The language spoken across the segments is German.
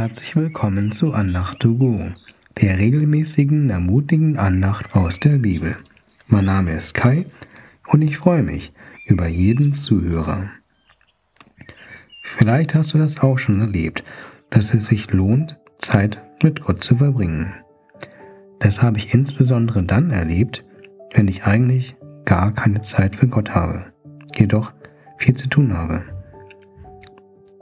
herzlich willkommen zu Andacht to go, der regelmäßigen, ermutigen Andacht aus der Bibel. Mein Name ist Kai und ich freue mich über jeden Zuhörer. Vielleicht hast du das auch schon erlebt, dass es sich lohnt, Zeit mit Gott zu verbringen. Das habe ich insbesondere dann erlebt, wenn ich eigentlich gar keine Zeit für Gott habe, jedoch viel zu tun habe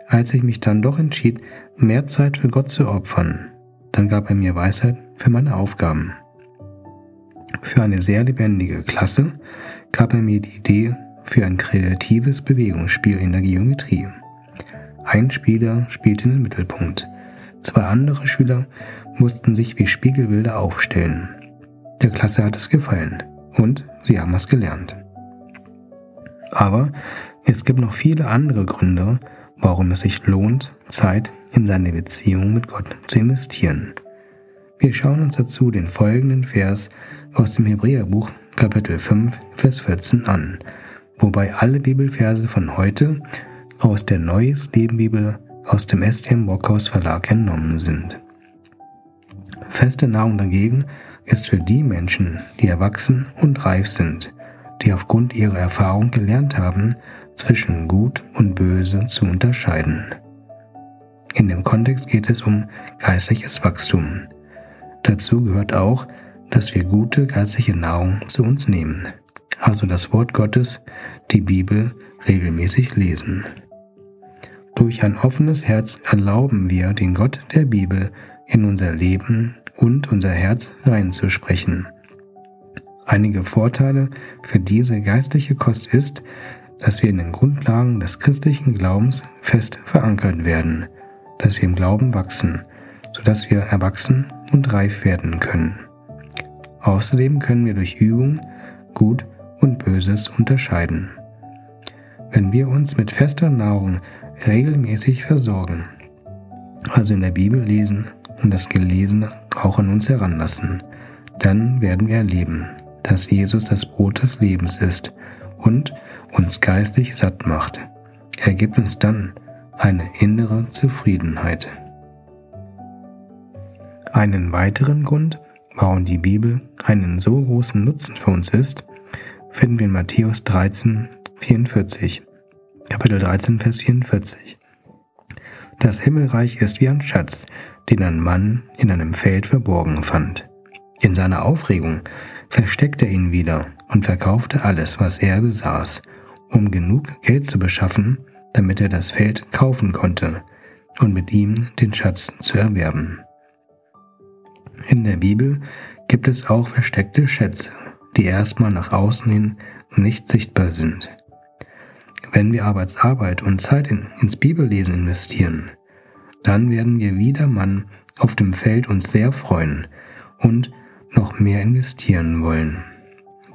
als ich mich dann doch entschied, mehr Zeit für Gott zu opfern, dann gab er mir Weisheit für meine Aufgaben. Für eine sehr lebendige Klasse gab er mir die Idee für ein kreatives Bewegungsspiel in der Geometrie. Ein Spieler spielte in den Mittelpunkt, zwei andere Schüler mussten sich wie Spiegelbilder aufstellen. Der Klasse hat es gefallen und sie haben es gelernt. Aber es gibt noch viele andere Gründe, warum es sich lohnt, Zeit in seine Beziehung mit Gott zu investieren. Wir schauen uns dazu den folgenden Vers aus dem Hebräerbuch Kapitel 5, Vers 14 an, wobei alle Bibelverse von heute aus der Neues Leben Bibel aus dem STM Brockhaus Verlag entnommen sind. Feste Nahrung dagegen ist für die Menschen, die erwachsen und reif sind, die aufgrund ihrer Erfahrung gelernt haben, zwischen Gut und Böse zu unterscheiden. In dem Kontext geht es um geistliches Wachstum. Dazu gehört auch, dass wir gute geistliche Nahrung zu uns nehmen, also das Wort Gottes, die Bibel, regelmäßig lesen. Durch ein offenes Herz erlauben wir den Gott der Bibel in unser Leben und unser Herz reinzusprechen. Einige Vorteile für diese geistliche Kost ist, dass wir in den Grundlagen des christlichen Glaubens fest verankert werden, dass wir im Glauben wachsen, sodass wir erwachsen und reif werden können. Außerdem können wir durch Übung Gut und Böses unterscheiden. Wenn wir uns mit fester Nahrung regelmäßig versorgen, also in der Bibel lesen und das Gelesene auch an uns heranlassen, dann werden wir erleben, dass Jesus das Brot des Lebens ist und uns geistig satt macht. Er gibt uns dann eine innere Zufriedenheit. Einen weiteren Grund, warum die Bibel einen so großen Nutzen für uns ist, finden wir in Matthäus 13, 44. Kapitel 13, Vers 44. Das Himmelreich ist wie ein Schatz, den ein Mann in einem Feld verborgen fand. In seiner Aufregung versteckte er ihn wieder und verkaufte alles, was er besaß, um genug Geld zu beschaffen, damit er das Feld kaufen konnte und mit ihm den Schatz zu erwerben. In der Bibel gibt es auch versteckte Schätze, die erstmal nach außen hin nicht sichtbar sind. Wenn wir aber Arbeit und Zeit in, ins Bibellesen investieren, dann werden wir wie der Mann auf dem Feld uns sehr freuen und noch mehr investieren wollen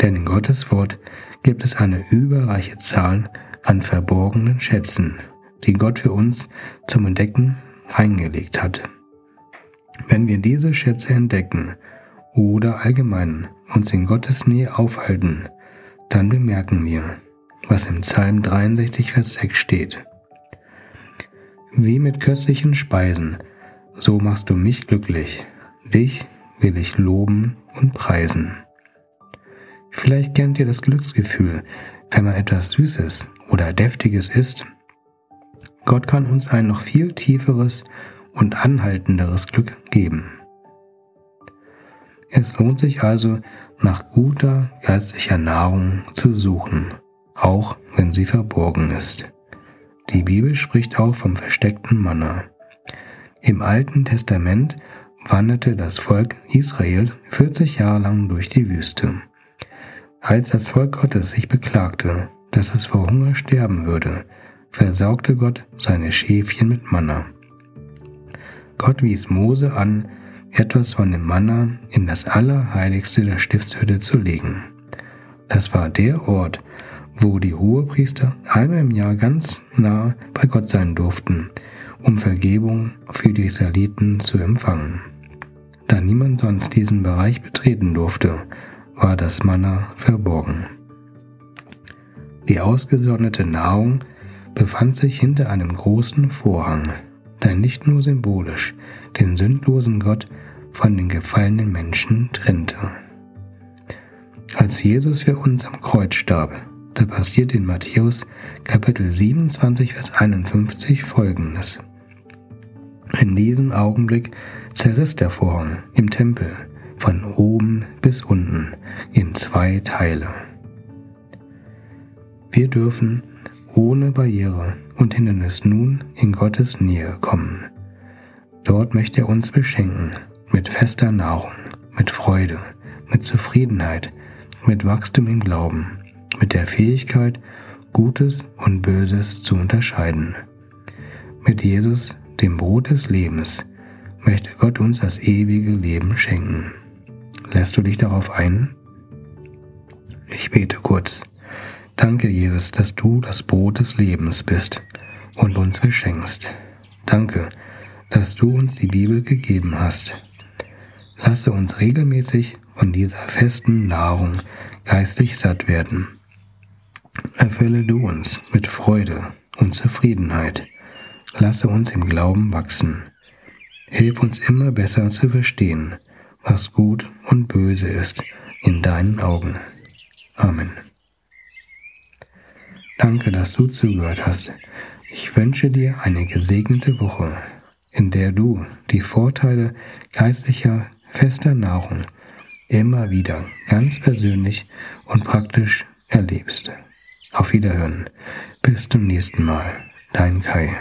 denn in Gottes Wort gibt es eine überreiche Zahl an verborgenen Schätzen, die Gott für uns zum Entdecken eingelegt hat. Wenn wir diese Schätze entdecken oder allgemein uns in Gottes Nähe aufhalten, dann bemerken wir, was im Psalm 63, Vers 6 steht. Wie mit köstlichen Speisen, so machst du mich glücklich, dich will ich loben und preisen. Vielleicht kennt ihr das Glücksgefühl, wenn man etwas Süßes oder Deftiges isst. Gott kann uns ein noch viel tieferes und anhaltenderes Glück geben. Es lohnt sich also, nach guter geistlicher Nahrung zu suchen, auch wenn sie verborgen ist. Die Bibel spricht auch vom versteckten Manna. Im Alten Testament wanderte das Volk Israel 40 Jahre lang durch die Wüste. Als das Volk Gottes sich beklagte, dass es vor Hunger sterben würde, versaugte Gott seine Schäfchen mit Manna. Gott wies Mose an, etwas von dem Manna in das Allerheiligste der Stiftshütte zu legen. Das war der Ort, wo die Hohepriester einmal im Jahr ganz nah bei Gott sein durften, um Vergebung für die Israeliten zu empfangen. Da niemand sonst diesen Bereich betreten durfte, war das Manna verborgen. Die ausgesonderte Nahrung befand sich hinter einem großen Vorhang. der nicht nur symbolisch den sündlosen Gott von den gefallenen Menschen trennte. Als Jesus für uns am Kreuz starb, da passiert in Matthäus Kapitel 27, Vers 51 folgendes. In diesem Augenblick zerriss der Vorhang im Tempel von oben bis unten in zwei Teile. Wir dürfen ohne Barriere und Hindernis nun in Gottes Nähe kommen. Dort möchte er uns beschenken mit fester Nahrung, mit Freude, mit Zufriedenheit, mit Wachstum im Glauben, mit der Fähigkeit, Gutes und Böses zu unterscheiden. Mit Jesus, dem Brot des Lebens, möchte Gott uns das ewige Leben schenken. Lässt du dich darauf ein? Ich bete kurz. Danke, Jesus, dass du das Brot des Lebens bist und uns beschenkst. Danke, dass du uns die Bibel gegeben hast. Lasse uns regelmäßig von dieser festen Nahrung geistig satt werden. Erfülle du uns mit Freude und Zufriedenheit. Lasse uns im Glauben wachsen. Hilf uns immer besser zu verstehen, was gut und böse ist in deinen Augen. Amen. Danke, dass du zugehört hast. Ich wünsche dir eine gesegnete Woche, in der du die Vorteile geistlicher, fester Nahrung immer wieder ganz persönlich und praktisch erlebst. Auf Wiederhören. Bis zum nächsten Mal. Dein Kai.